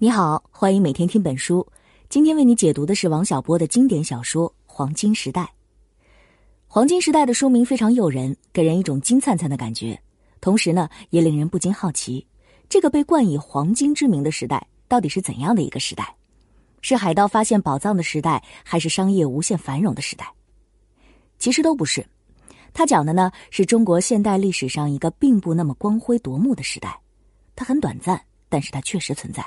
你好，欢迎每天听本书。今天为你解读的是王小波的经典小说《黄金时代》。《黄金时代》的书名非常诱人，给人一种金灿灿的感觉，同时呢，也令人不禁好奇：这个被冠以“黄金”之名的时代，到底是怎样的一个时代？是海盗发现宝藏的时代，还是商业无限繁荣的时代？其实都不是。他讲的呢，是中国现代历史上一个并不那么光辉夺目的时代。它很短暂，但是它确实存在。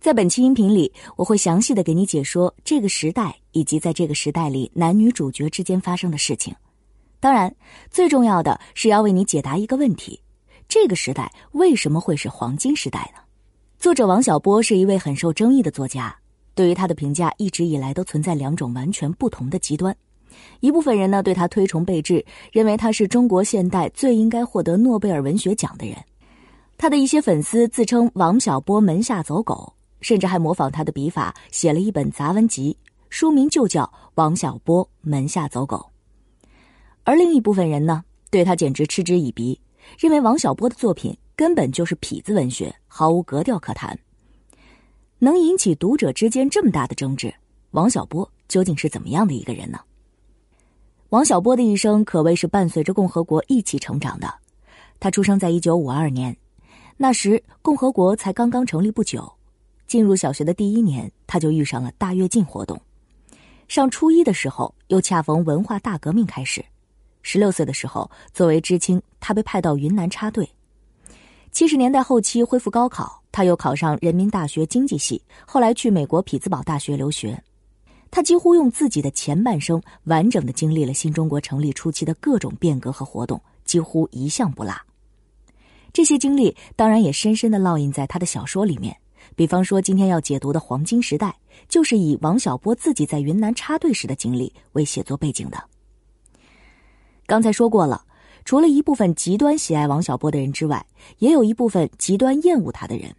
在本期音频里，我会详细的给你解说这个时代以及在这个时代里男女主角之间发生的事情。当然，最重要的是要为你解答一个问题：这个时代为什么会是黄金时代呢？作者王小波是一位很受争议的作家，对于他的评价一直以来都存在两种完全不同的极端。一部分人呢对他推崇备至，认为他是中国现代最应该获得诺贝尔文学奖的人。他的一些粉丝自称王小波门下走狗。甚至还模仿他的笔法写了一本杂文集，书名就叫《王小波门下走狗》。而另一部分人呢，对他简直嗤之以鼻，认为王小波的作品根本就是痞子文学，毫无格调可谈。能引起读者之间这么大的争执，王小波究竟是怎么样的一个人呢？王小波的一生可谓是伴随着共和国一起成长的。他出生在一九五二年，那时共和国才刚刚成立不久。进入小学的第一年，他就遇上了大跃进活动。上初一的时候，又恰逢文化大革命开始。十六岁的时候，作为知青，他被派到云南插队。七十年代后期恢复高考，他又考上人民大学经济系，后来去美国匹兹堡大学留学。他几乎用自己的前半生完整的经历了新中国成立初期的各种变革和活动，几乎一项不落。这些经历当然也深深的烙印在他的小说里面。比方说，今天要解读的《黄金时代》，就是以王小波自己在云南插队时的经历为写作背景的。刚才说过了，除了一部分极端喜爱王小波的人之外，也有一部分极端厌恶他的人。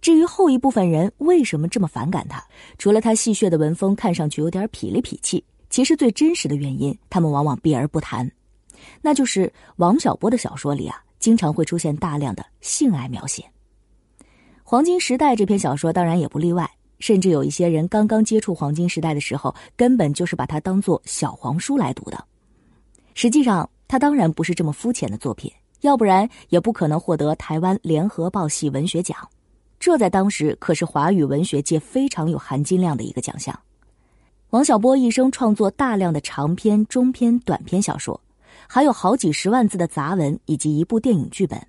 至于后一部分人为什么这么反感他，除了他戏谑的文风看上去有点痞里痞气，其实最真实的原因，他们往往避而不谈，那就是王小波的小说里啊，经常会出现大量的性爱描写。《黄金时代》这篇小说当然也不例外，甚至有一些人刚刚接触《黄金时代》的时候，根本就是把它当做小黄书来读的。实际上，它当然不是这么肤浅的作品，要不然也不可能获得台湾联合报系文学奖，这在当时可是华语文学界非常有含金量的一个奖项。王小波一生创作大量的长篇、中篇、短篇小说，还有好几十万字的杂文以及一部电影剧本。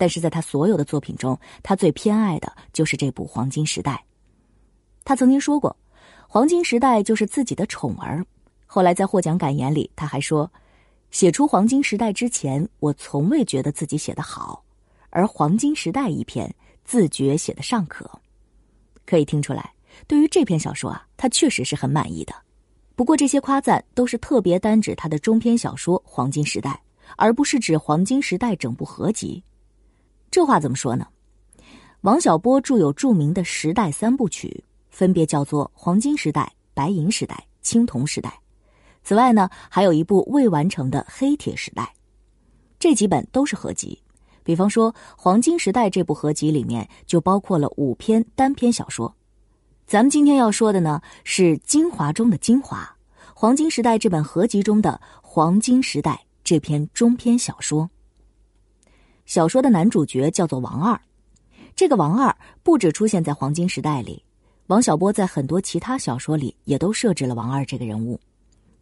但是在他所有的作品中，他最偏爱的就是这部《黄金时代》。他曾经说过，《黄金时代》就是自己的宠儿。后来在获奖感言里，他还说：“写出《黄金时代》之前，我从未觉得自己写得好，而《黄金时代》一篇，自觉写得尚可。”可以听出来，对于这篇小说啊，他确实是很满意的。不过这些夸赞都是特别单指他的中篇小说《黄金时代》，而不是指《黄金时代》整部合集。这话怎么说呢？王小波著有著名的时代三部曲，分别叫做《黄金时代》《白银时代》《青铜时代》。此外呢，还有一部未完成的《黑铁时代》。这几本都是合集。比方说，《黄金时代》这部合集里面就包括了五篇单篇小说。咱们今天要说的呢，是精华中的精华，《黄金时代》这本合集中的《黄金时代》这篇中篇小说。小说的男主角叫做王二，这个王二不止出现在《黄金时代》里，王小波在很多其他小说里也都设置了王二这个人物。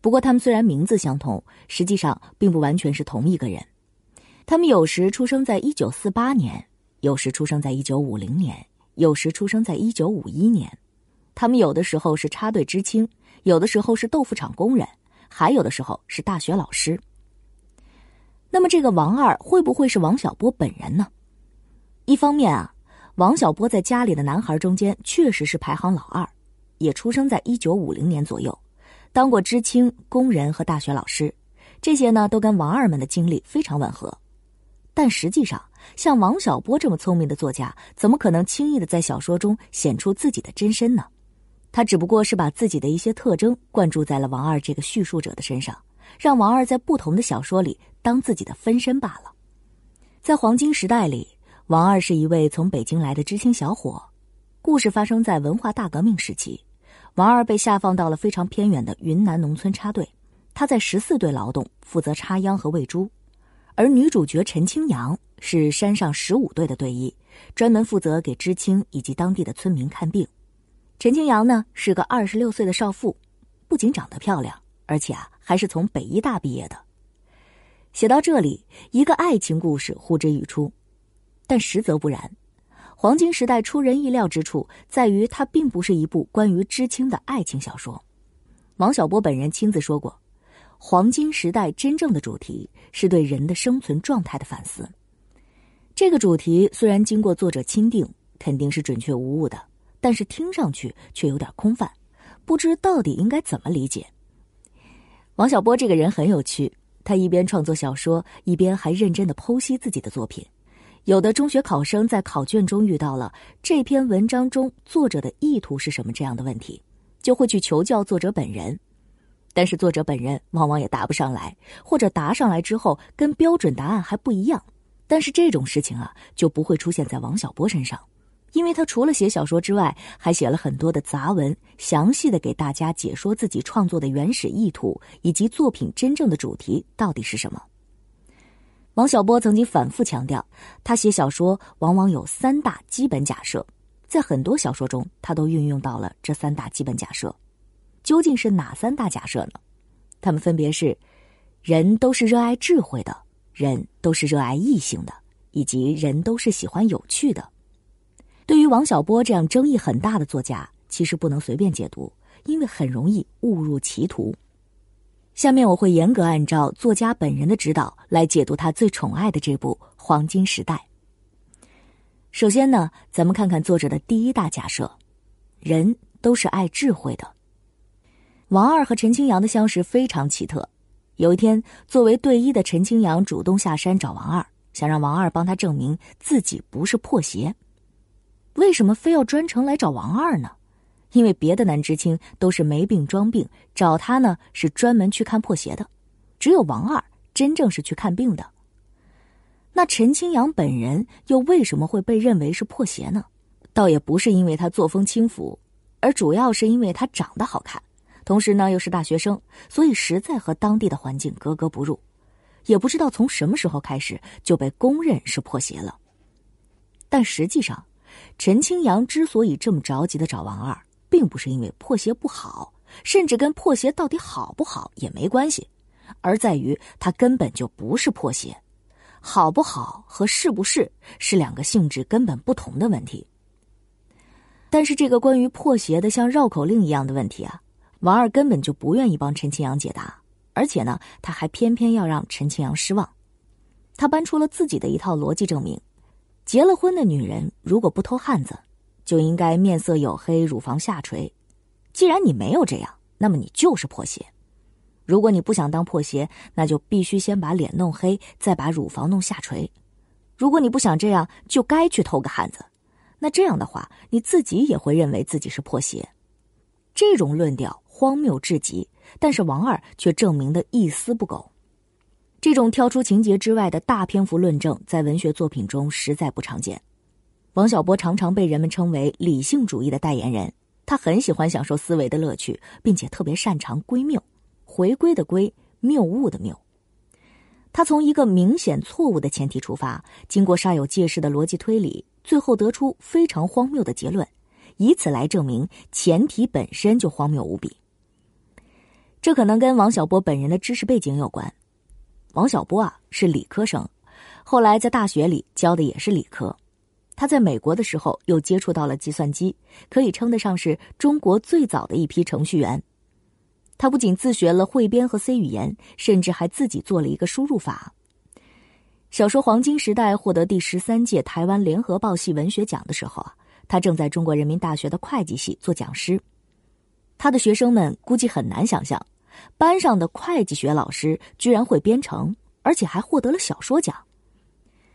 不过他们虽然名字相同，实际上并不完全是同一个人。他们有时出生在一九四八年，有时出生在一九五零年，有时出生在一九五一年。他们有的时候是插队知青，有的时候是豆腐厂工人，还有的时候是大学老师。那么这个王二会不会是王小波本人呢？一方面啊，王小波在家里的男孩中间确实是排行老二，也出生在一九五零年左右，当过知青、工人和大学老师，这些呢都跟王二们的经历非常吻合。但实际上，像王小波这么聪明的作家，怎么可能轻易的在小说中显出自己的真身呢？他只不过是把自己的一些特征灌注在了王二这个叙述者的身上。让王二在不同的小说里当自己的分身罢了。在《黄金时代》里，王二是一位从北京来的知青小伙，故事发生在文化大革命时期。王二被下放到了非常偏远的云南农村插队，他在十四队劳动，负责插秧和喂猪。而女主角陈清扬是山上十五队的队医，专门负责给知青以及当地的村民看病。陈清扬呢是个二十六岁的少妇，不仅长得漂亮，而且啊还是从北医大毕业的。写到这里，一个爱情故事呼之欲出。但实则不然，黄金时代出人意料之处在于，它并不是一部关于知青的爱情小说。王小波本人亲自说过，黄金时代真正的主题是对人的生存状态的反思。这个主题虽然经过作者钦定，肯定是准确无误的，但是听上去却有点空泛，不知到底应该怎么理解。王小波这个人很有趣，他一边创作小说，一边还认真的剖析自己的作品。有的中学考生在考卷中遇到了这篇文章中作者的意图是什么这样的问题，就会去求教作者本人，但是作者本人往往也答不上来，或者答上来之后跟标准答案还不一样。但是这种事情啊，就不会出现在王小波身上，因为他除了写小说之外，还写了很多的杂文，详细的给大家解说自己创作的原始意图以及作品真正的主题到底是什么。王小波曾经反复强调，他写小说往往有三大基本假设，在很多小说中，他都运用到了这三大基本假设。究竟是哪三大假设呢？他们分别是：人都是热爱智慧的，人都是热爱异性的，以及人都是喜欢有趣的。对于王小波这样争议很大的作家，其实不能随便解读，因为很容易误入歧途。下面我会严格按照作家本人的指导来解读他最宠爱的这部《黄金时代》。首先呢，咱们看看作者的第一大假设：人都是爱智慧的。王二和陈清扬的相识非常奇特。有一天，作为队医的陈清扬主动下山找王二，想让王二帮他证明自己不是破鞋。为什么非要专程来找王二呢？因为别的男知青都是没病装病，找他呢是专门去看破鞋的，只有王二真正是去看病的。那陈清扬本人又为什么会被认为是破鞋呢？倒也不是因为他作风轻浮，而主要是因为他长得好看，同时呢又是大学生，所以实在和当地的环境格格不入。也不知道从什么时候开始就被公认是破鞋了。但实际上，陈清扬之所以这么着急的找王二。并不是因为破鞋不好，甚至跟破鞋到底好不好也没关系，而在于它根本就不是破鞋。好不好和是不是是两个性质根本不同的问题。但是这个关于破鞋的像绕口令一样的问题啊，王二根本就不愿意帮陈清扬解答，而且呢，他还偏偏要让陈清扬失望。他搬出了自己的一套逻辑证明：结了婚的女人如果不偷汉子。就应该面色黝黑，乳房下垂。既然你没有这样，那么你就是破鞋。如果你不想当破鞋，那就必须先把脸弄黑，再把乳房弄下垂。如果你不想这样，就该去偷个汉子。那这样的话，你自己也会认为自己是破鞋。这种论调荒谬至极，但是王二却证明的一丝不苟。这种跳出情节之外的大篇幅论证，在文学作品中实在不常见。王小波常常被人们称为理性主义的代言人，他很喜欢享受思维的乐趣，并且特别擅长归谬，回归的归，谬误的谬。他从一个明显错误的前提出发，经过煞有介事的逻辑推理，最后得出非常荒谬的结论，以此来证明前提本身就荒谬无比。这可能跟王小波本人的知识背景有关。王小波啊是理科生，后来在大学里教的也是理科。他在美国的时候又接触到了计算机，可以称得上是中国最早的一批程序员。他不仅自学了汇编和 C 语言，甚至还自己做了一个输入法。小说《黄金时代》获得第十三届台湾联合报系文学奖的时候啊，他正在中国人民大学的会计系做讲师。他的学生们估计很难想象，班上的会计学老师居然会编程，而且还获得了小说奖。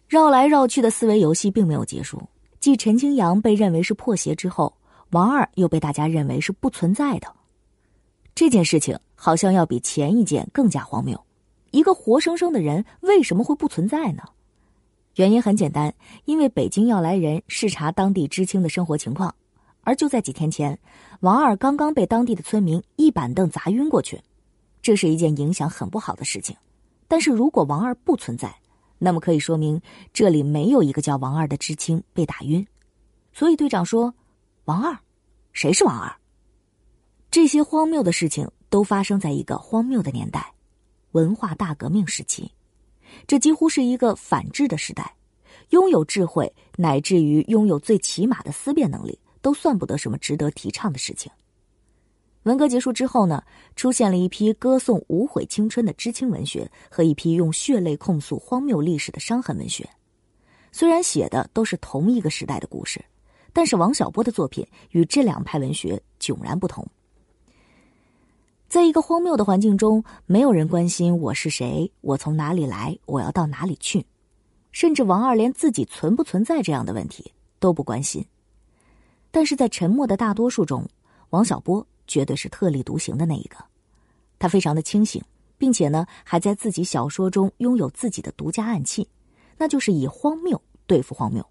绕来绕去的思维游戏并没有结束。继陈清扬被认为是破鞋之后，王二又被大家认为是不存在的。这件事情好像要比前一件更加荒谬。一个活生生的人为什么会不存在呢？原因很简单，因为北京要来人视察当地知青的生活情况，而就在几天前，王二刚刚被当地的村民一板凳砸晕过去，这是一件影响很不好的事情。但是如果王二不存在，那么可以说明这里没有一个叫王二的知青被打晕。所以队长说：“王二，谁是王二？”这些荒谬的事情都发生在一个荒谬的年代——文化大革命时期。这几乎是一个反智的时代，拥有智慧乃至于拥有最起码的思辨能力，都算不得什么值得提倡的事情。文革结束之后呢，出现了一批歌颂无悔青春的知青文学和一批用血泪控诉荒谬历史的伤痕文学。虽然写的都是同一个时代的故事，但是王小波的作品与这两派文学迥然不同。在一个荒谬的环境中，没有人关心我是谁，我从哪里来，我要到哪里去，甚至王二连自己存不存在这样的问题都不关心。但是在沉默的大多数中，王小波。绝对是特立独行的那一个，他非常的清醒，并且呢，还在自己小说中拥有自己的独家暗器，那就是以荒谬对付荒谬。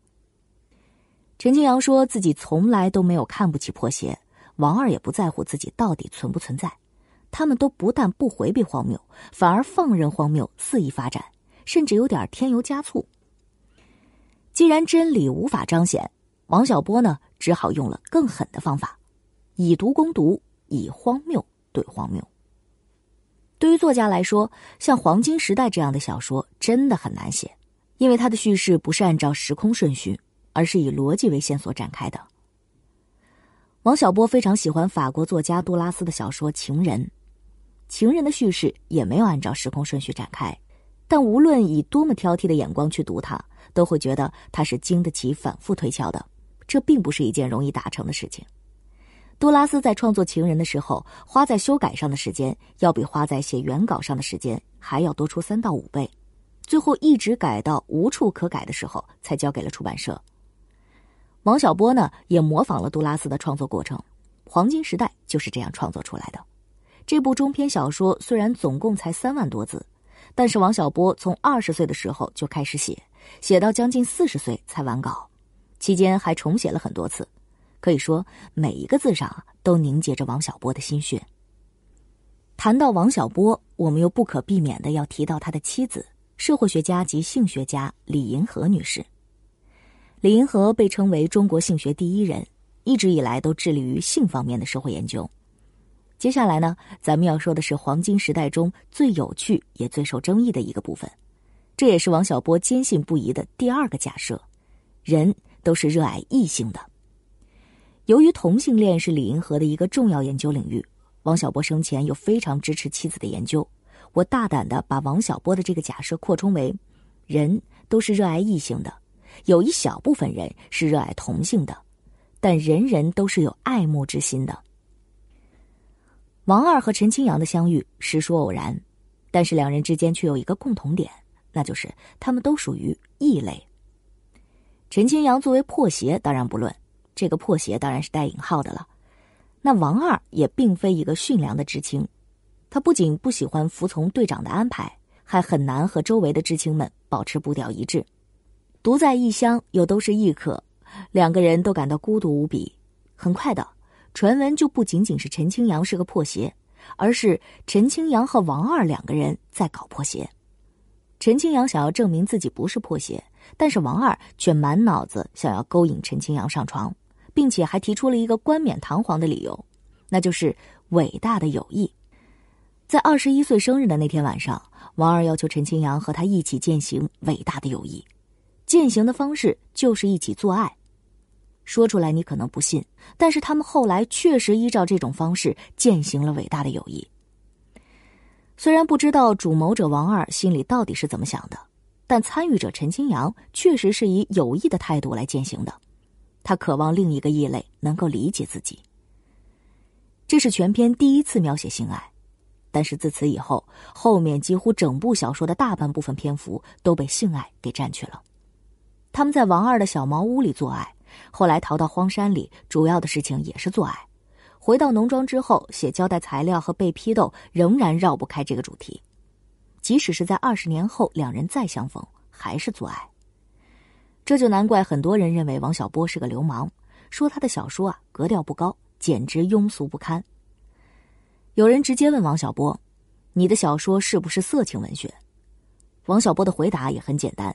陈清扬说自己从来都没有看不起破鞋，王二也不在乎自己到底存不存在，他们都不但不回避荒谬，反而放任荒谬肆意发展，甚至有点添油加醋。既然真理无法彰显，王小波呢，只好用了更狠的方法。以毒攻毒，以荒谬对荒谬。对于作家来说，像《黄金时代》这样的小说真的很难写，因为它的叙事不是按照时空顺序，而是以逻辑为线索展开的。王小波非常喜欢法国作家杜拉斯的小说《情人》，《情人》的叙事也没有按照时空顺序展开，但无论以多么挑剔的眼光去读它，都会觉得它是经得起反复推敲的。这并不是一件容易达成的事情。杜拉斯在创作《情人》的时候，花在修改上的时间要比花在写原稿上的时间还要多出三到五倍，最后一直改到无处可改的时候，才交给了出版社。王小波呢，也模仿了杜拉斯的创作过程，《黄金时代》就是这样创作出来的。这部中篇小说虽然总共才三万多字，但是王小波从二十岁的时候就开始写，写到将近四十岁才完稿，期间还重写了很多次。可以说，每一个字上都凝结着王小波的心血。谈到王小波，我们又不可避免的要提到他的妻子，社会学家及性学家李银河女士。李银河被称为中国性学第一人，一直以来都致力于性方面的社会研究。接下来呢，咱们要说的是黄金时代中最有趣也最受争议的一个部分，这也是王小波坚信不疑的第二个假设：人都是热爱异性的。由于同性恋是李银河的一个重要研究领域，王小波生前又非常支持妻子的研究。我大胆的把王小波的这个假设扩充为：人都是热爱异性的，有一小部分人是热爱同性的，但人人都是有爱慕之心的。王二和陈清扬的相遇实属偶然，但是两人之间却有一个共同点，那就是他们都属于异类。陈清扬作为破鞋，当然不论。这个破鞋当然是带引号的了。那王二也并非一个驯良的知青，他不仅不喜欢服从队长的安排，还很难和周围的知青们保持步调一致。独在异乡，又都是异客，两个人都感到孤独无比。很快的，传闻就不仅仅是陈清扬是个破鞋，而是陈清扬和王二两个人在搞破鞋。陈清扬想要证明自己不是破鞋，但是王二却满脑子想要勾引陈清扬上床。并且还提出了一个冠冕堂皇的理由，那就是伟大的友谊。在二十一岁生日的那天晚上，王二要求陈清扬和他一起践行伟大的友谊。践行的方式就是一起做爱。说出来你可能不信，但是他们后来确实依照这种方式践行了伟大的友谊。虽然不知道主谋者王二心里到底是怎么想的，但参与者陈清扬确实是以友谊的态度来践行的。他渴望另一个异类能够理解自己。这是全篇第一次描写性爱，但是自此以后，后面几乎整部小说的大半部分篇幅都被性爱给占去了。他们在王二的小茅屋里做爱，后来逃到荒山里，主要的事情也是做爱。回到农庄之后，写交代材料和被批斗，仍然绕不开这个主题。即使是在二十年后，两人再相逢，还是做爱。这就难怪很多人认为王小波是个流氓，说他的小说啊格调不高，简直庸俗不堪。有人直接问王小波：“你的小说是不是色情文学？”王小波的回答也很简单：“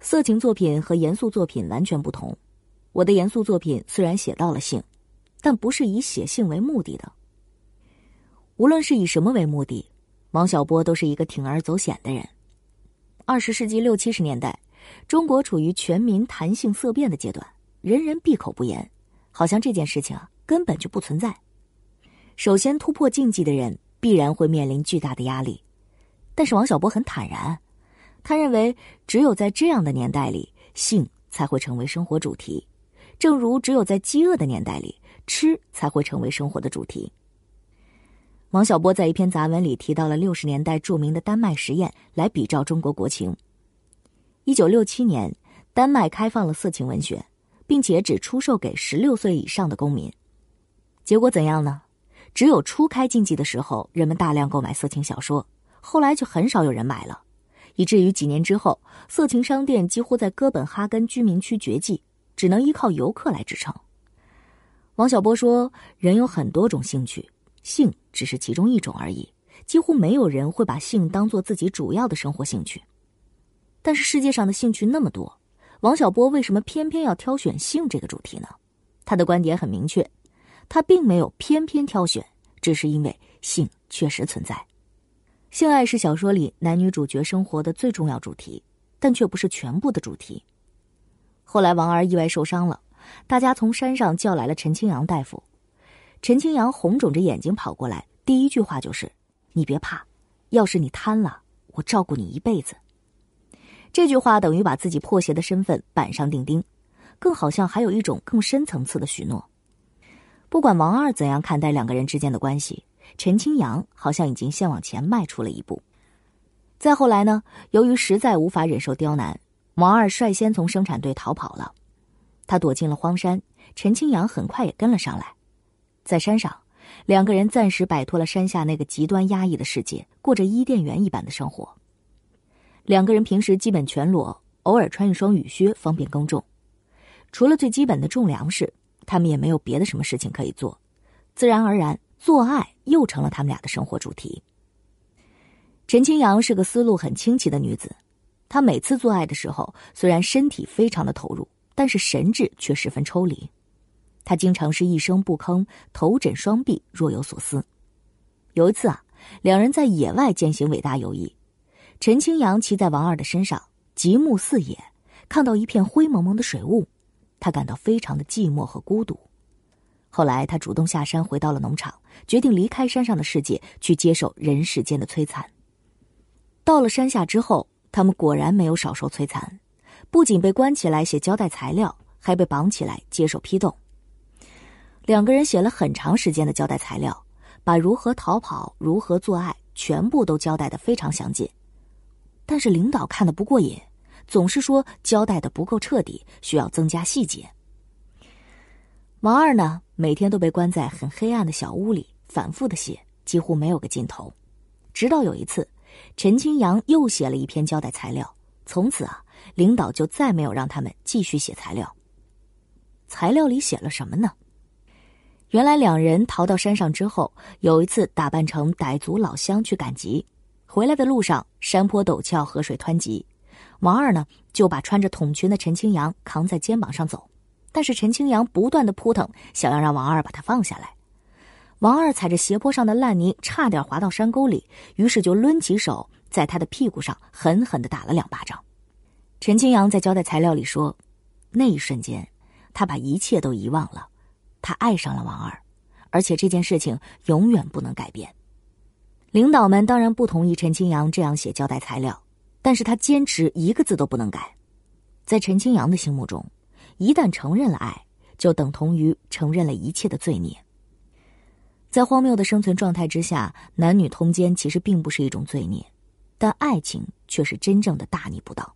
色情作品和严肃作品完全不同。我的严肃作品虽然写到了性，但不是以写性为目的的。无论是以什么为目的，王小波都是一个铤而走险的人。二十世纪六七十年代。”中国处于全民谈性色变的阶段，人人闭口不言，好像这件事情啊根本就不存在。首先突破禁忌的人必然会面临巨大的压力，但是王小波很坦然，他认为只有在这样的年代里，性才会成为生活主题，正如只有在饥饿的年代里，吃才会成为生活的主题。王小波在一篇杂文里提到了六十年代著名的丹麦实验，来比照中国国情。一九六七年，丹麦开放了色情文学，并且只出售给十六岁以上的公民。结果怎样呢？只有初开禁忌的时候，人们大量购买色情小说，后来就很少有人买了，以至于几年之后，色情商店几乎在哥本哈根居民区绝迹，只能依靠游客来支撑。王小波说：“人有很多种兴趣，性只是其中一种而已，几乎没有人会把性当做自己主要的生活兴趣。”但是世界上的兴趣那么多，王小波为什么偏偏要挑选性这个主题呢？他的观点很明确，他并没有偏偏挑选，只是因为性确实存在。性爱是小说里男女主角生活的最重要主题，但却不是全部的主题。后来王二意外受伤了，大家从山上叫来了陈清扬大夫。陈清扬红肿着眼睛跑过来，第一句话就是：“你别怕，要是你瘫了，我照顾你一辈子。”这句话等于把自己破鞋的身份板上钉钉，更好像还有一种更深层次的许诺。不管王二怎样看待两个人之间的关系，陈清扬好像已经先往前迈出了一步。再后来呢？由于实在无法忍受刁难，王二率先从生产队逃跑了，他躲进了荒山。陈清扬很快也跟了上来，在山上，两个人暂时摆脱了山下那个极端压抑的世界，过着伊甸园一般的生活。两个人平时基本全裸，偶尔穿一双雨靴方便耕种。除了最基本的种粮食，他们也没有别的什么事情可以做。自然而然，做爱又成了他们俩的生活主题。陈清扬是个思路很清奇的女子，她每次做爱的时候，虽然身体非常的投入，但是神智却十分抽离。她经常是一声不吭，头枕双臂，若有所思。有一次啊，两人在野外践行伟大友谊。陈清扬骑在王二的身上，极目四野，看到一片灰蒙蒙的水雾，他感到非常的寂寞和孤独。后来，他主动下山，回到了农场，决定离开山上的世界，去接受人世间的摧残。到了山下之后，他们果然没有少受摧残，不仅被关起来写交代材料，还被绑起来接受批斗。两个人写了很长时间的交代材料，把如何逃跑、如何做爱，全部都交代的非常详尽。但是领导看的不过瘾，总是说交代的不够彻底，需要增加细节。王二呢，每天都被关在很黑暗的小屋里，反复的写，几乎没有个尽头。直到有一次，陈清扬又写了一篇交代材料，从此啊，领导就再没有让他们继续写材料。材料里写了什么呢？原来两人逃到山上之后，有一次打扮成傣族老乡去赶集。回来的路上，山坡陡峭，河水湍急。王二呢，就把穿着筒裙的陈清扬扛在肩膀上走，但是陈清扬不断的扑腾，想要让王二把他放下来。王二踩着斜坡上的烂泥，差点滑到山沟里，于是就抡起手，在他的屁股上狠狠的打了两巴掌。陈清扬在交代材料里说，那一瞬间，他把一切都遗忘了，他爱上了王二，而且这件事情永远不能改变。领导们当然不同意陈清扬这样写交代材料，但是他坚持一个字都不能改。在陈清扬的心目中，一旦承认了爱，就等同于承认了一切的罪孽。在荒谬的生存状态之下，男女通奸其实并不是一种罪孽，但爱情却是真正的大逆不道。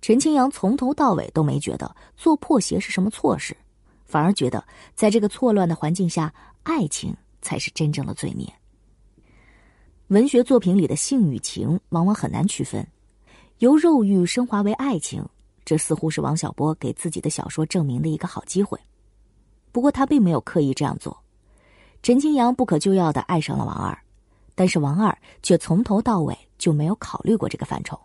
陈清扬从头到尾都没觉得做破鞋是什么错事，反而觉得在这个错乱的环境下，爱情才是真正的罪孽。文学作品里的性与情往往很难区分，由肉欲升华为爱情，这似乎是王小波给自己的小说证明的一个好机会。不过他并没有刻意这样做。陈清扬不可救药的爱上了王二，但是王二却从头到尾就没有考虑过这个范畴。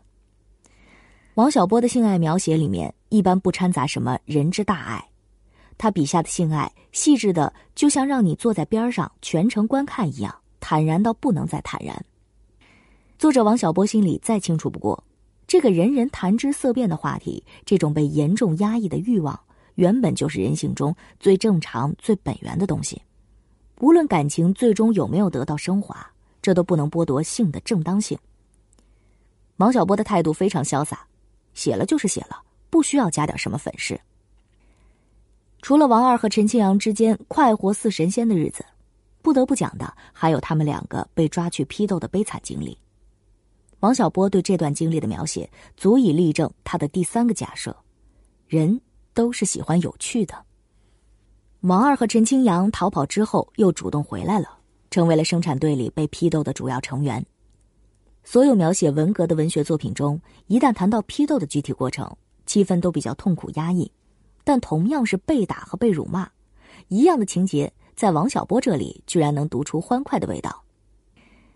王小波的性爱描写里面一般不掺杂什么人之大爱，他笔下的性爱细致的就像让你坐在边上全程观看一样，坦然到不能再坦然。作者王小波心里再清楚不过，这个人人谈之色变的话题，这种被严重压抑的欲望。原本就是人性中最正常、最本源的东西，无论感情最终有没有得到升华，这都不能剥夺性的正当性。王小波的态度非常潇洒，写了就是写了，不需要加点什么粉饰。除了王二和陈清扬之间快活似神仙的日子，不得不讲的还有他们两个被抓去批斗的悲惨经历。王小波对这段经历的描写，足以例证他的第三个假设：人。都是喜欢有趣的。王二和陈清扬逃跑之后，又主动回来了，成为了生产队里被批斗的主要成员。所有描写文革的文学作品中，一旦谈到批斗的具体过程，气氛都比较痛苦压抑。但同样是被打和被辱骂，一样的情节，在王小波这里居然能读出欢快的味道。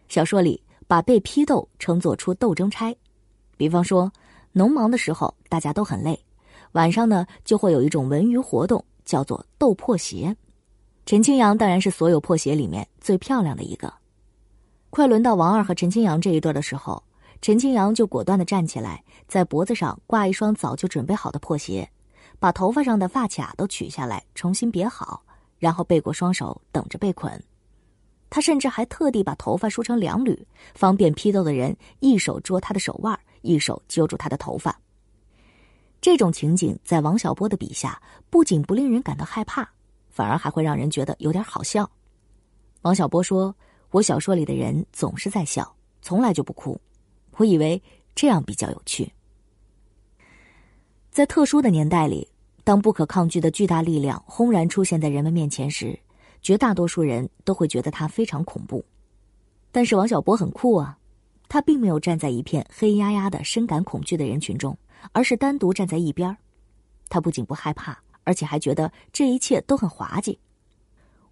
小说里把被批斗称作出斗争差，比方说，农忙的时候大家都很累。晚上呢，就会有一种文娱活动，叫做斗破鞋。陈清扬当然是所有破鞋里面最漂亮的一个。快轮到王二和陈清扬这一对的时候，陈清扬就果断的站起来，在脖子上挂一双早就准备好的破鞋，把头发上的发卡都取下来重新别好，然后背过双手等着被捆。他甚至还特地把头发梳成两缕，方便批斗的人一手捉他的手腕，一手揪住他的头发。这种情景在王小波的笔下，不仅不令人感到害怕，反而还会让人觉得有点好笑。王小波说：“我小说里的人总是在笑，从来就不哭。我以为这样比较有趣。”在特殊的年代里，当不可抗拒的巨大力量轰然出现在人们面前时，绝大多数人都会觉得它非常恐怖。但是王小波很酷啊，他并没有站在一片黑压压的深感恐惧的人群中。而是单独站在一边他不仅不害怕，而且还觉得这一切都很滑稽。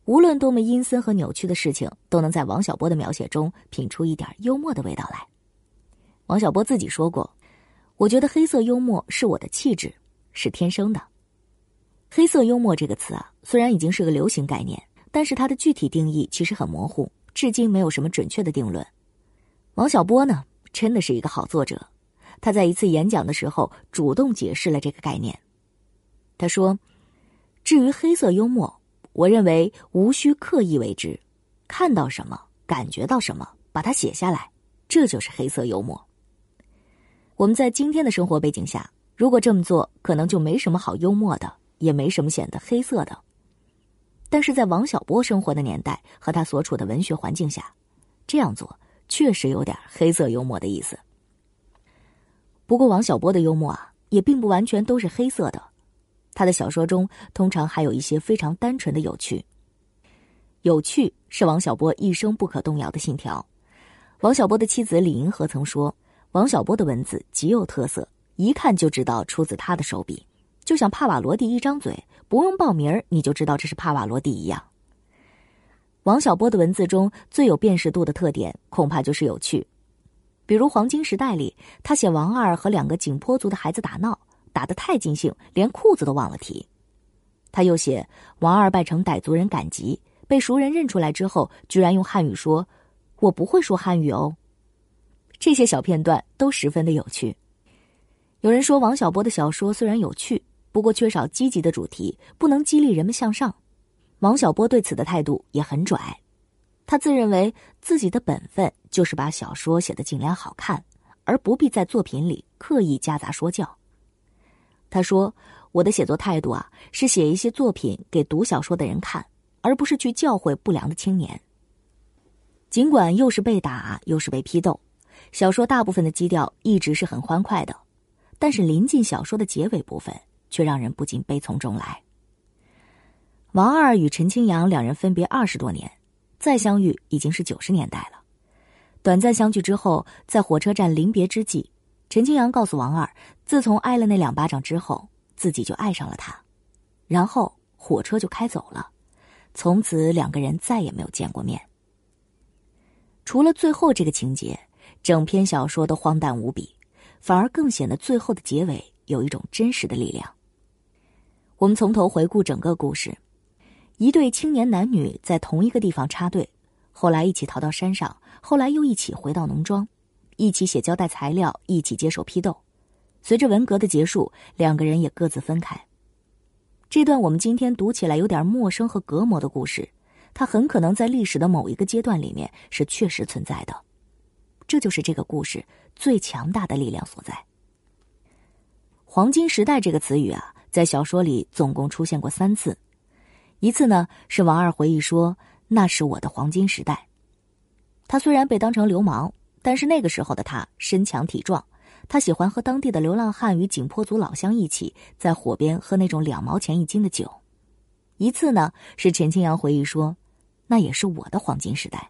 无论多么阴森和扭曲的事情，都能在王小波的描写中品出一点幽默的味道来。王小波自己说过：“我觉得黑色幽默是我的气质，是天生的。”黑色幽默这个词啊，虽然已经是个流行概念，但是它的具体定义其实很模糊，至今没有什么准确的定论。王小波呢，真的是一个好作者。他在一次演讲的时候主动解释了这个概念。他说：“至于黑色幽默，我认为无需刻意为之，看到什么，感觉到什么，把它写下来，这就是黑色幽默。我们在今天的生活背景下，如果这么做，可能就没什么好幽默的，也没什么显得黑色的。但是在王小波生活的年代和他所处的文学环境下，这样做确实有点黑色幽默的意思。”不过，王小波的幽默啊，也并不完全都是黑色的。他的小说中通常还有一些非常单纯的有趣。有趣是王小波一生不可动摇的信条。王小波的妻子李银河曾说：“王小波的文字极有特色，一看就知道出自他的手笔，就像帕瓦罗蒂一张嘴，不用报名你就知道这是帕瓦罗蒂一样。”王小波的文字中最有辨识度的特点，恐怕就是有趣。比如《黄金时代》里，他写王二和两个景颇族的孩子打闹，打得太尽兴，连裤子都忘了提。他又写王二拜成傣族人赶集，被熟人认出来之后，居然用汉语说：“我不会说汉语哦。”这些小片段都十分的有趣。有人说王小波的小说虽然有趣，不过缺少积极的主题，不能激励人们向上。王小波对此的态度也很拽。他自认为自己的本分就是把小说写得尽量好看，而不必在作品里刻意夹杂说教。他说：“我的写作态度啊，是写一些作品给读小说的人看，而不是去教诲不良的青年。”尽管又是被打又是被批斗，小说大部分的基调一直是很欢快的，但是临近小说的结尾部分，却让人不禁悲从中来。王二与陈清扬两人分别二十多年。再相遇已经是九十年代了，短暂相聚之后，在火车站临别之际，陈清扬告诉王二，自从挨了那两巴掌之后，自己就爱上了他，然后火车就开走了，从此两个人再也没有见过面。除了最后这个情节，整篇小说都荒诞无比，反而更显得最后的结尾有一种真实的力量。我们从头回顾整个故事：一对青年男女在同一个地方插队，后来一起逃到山上，后来又一起回到农庄。一起写交代材料，一起接手批斗。随着文革的结束，两个人也各自分开。这段我们今天读起来有点陌生和隔膜的故事，它很可能在历史的某一个阶段里面是确实存在的。这就是这个故事最强大的力量所在。黄金时代这个词语啊，在小说里总共出现过三次。一次呢，是王二回忆说：“那是我的黄金时代。”他虽然被当成流氓。但是那个时候的他身强体壮，他喜欢和当地的流浪汉与景颇族老乡一起在火边喝那种两毛钱一斤的酒。一次呢，是陈清扬回忆说，那也是我的黄金时代。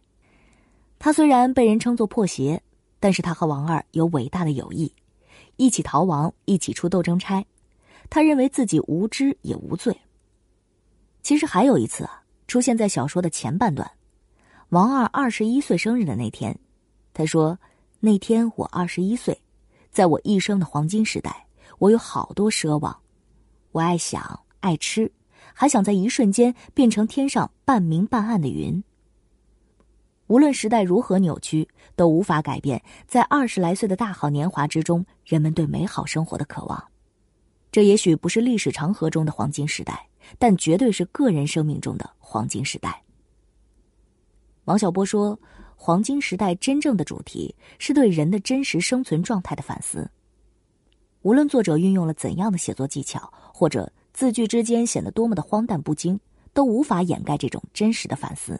他虽然被人称作破鞋，但是他和王二有伟大的友谊，一起逃亡，一起出斗争差。他认为自己无知也无罪。其实还有一次啊，出现在小说的前半段，王二二十一岁生日的那天。他说：“那天我二十一岁，在我一生的黄金时代，我有好多奢望。我爱想，爱吃，还想在一瞬间变成天上半明半暗的云。无论时代如何扭曲，都无法改变在二十来岁的大好年华之中，人们对美好生活的渴望。这也许不是历史长河中的黄金时代，但绝对是个人生命中的黄金时代。”王小波说。黄金时代真正的主题是对人的真实生存状态的反思。无论作者运用了怎样的写作技巧，或者字句之间显得多么的荒诞不经，都无法掩盖这种真实的反思。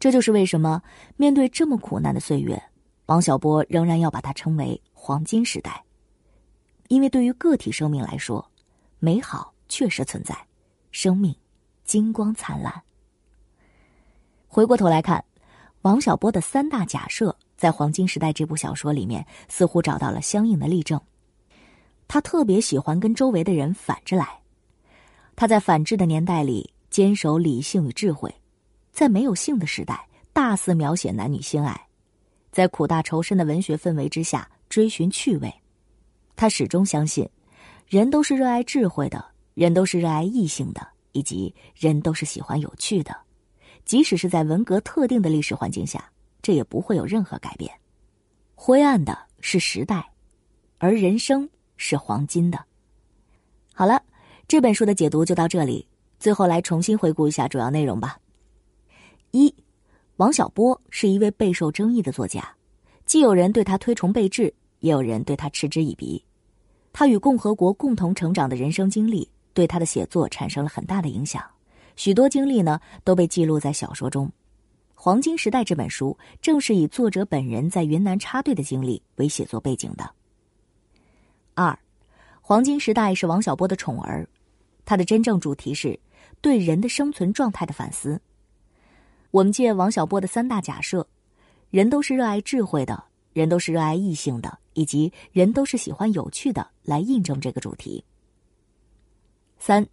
这就是为什么面对这么苦难的岁月，王小波仍然要把它称为黄金时代。因为对于个体生命来说，美好确实存在，生命金光灿烂。回过头来看。王小波的三大假设，在《黄金时代》这部小说里面，似乎找到了相应的例证。他特别喜欢跟周围的人反着来。他在反智的年代里坚守理性与智慧，在没有性的时代大肆描写男女性爱，在苦大仇深的文学氛围之下追寻趣味。他始终相信，人都是热爱智慧的，人都是热爱异性的，以及人都是喜欢有趣的。即使是在文革特定的历史环境下，这也不会有任何改变。灰暗的是时代，而人生是黄金的。好了，这本书的解读就到这里。最后来重新回顾一下主要内容吧。一，王小波是一位备受争议的作家，既有人对他推崇备至，也有人对他嗤之以鼻。他与共和国共同成长的人生经历，对他的写作产生了很大的影响。许多经历呢都被记录在小说中，《黄金时代》这本书正是以作者本人在云南插队的经历为写作背景的。二，《黄金时代》是王小波的宠儿，它的真正主题是对人的生存状态的反思。我们借王小波的三大假设：人都是热爱智慧的，人都是热爱异性的，以及人都是喜欢有趣的，来印证这个主题。三。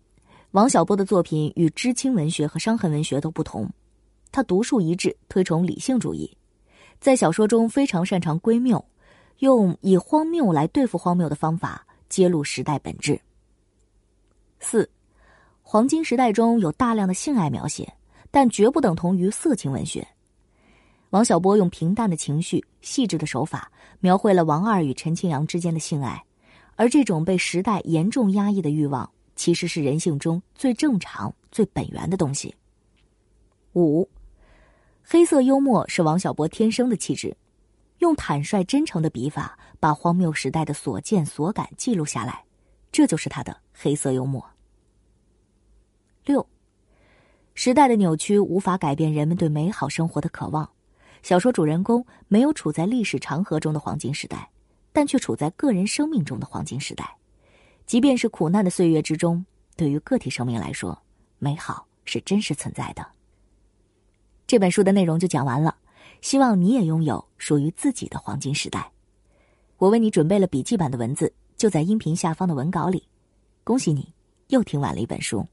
王小波的作品与知青文学和伤痕文学都不同，他独树一帜，推崇理性主义，在小说中非常擅长归谬，用以荒谬来对付荒谬的方法揭露时代本质。四，黄金时代中有大量的性爱描写，但绝不等同于色情文学。王小波用平淡的情绪、细致的手法描绘了王二与陈清扬之间的性爱，而这种被时代严重压抑的欲望。其实是人性中最正常、最本源的东西。五，黑色幽默是王小波天生的气质，用坦率真诚的笔法，把荒谬时代的所见所感记录下来，这就是他的黑色幽默。六，时代的扭曲无法改变人们对美好生活的渴望。小说主人公没有处在历史长河中的黄金时代，但却处在个人生命中的黄金时代。即便是苦难的岁月之中，对于个体生命来说，美好是真实存在的。这本书的内容就讲完了，希望你也拥有属于自己的黄金时代。我为你准备了笔记版的文字，就在音频下方的文稿里。恭喜你，又听完了一本书。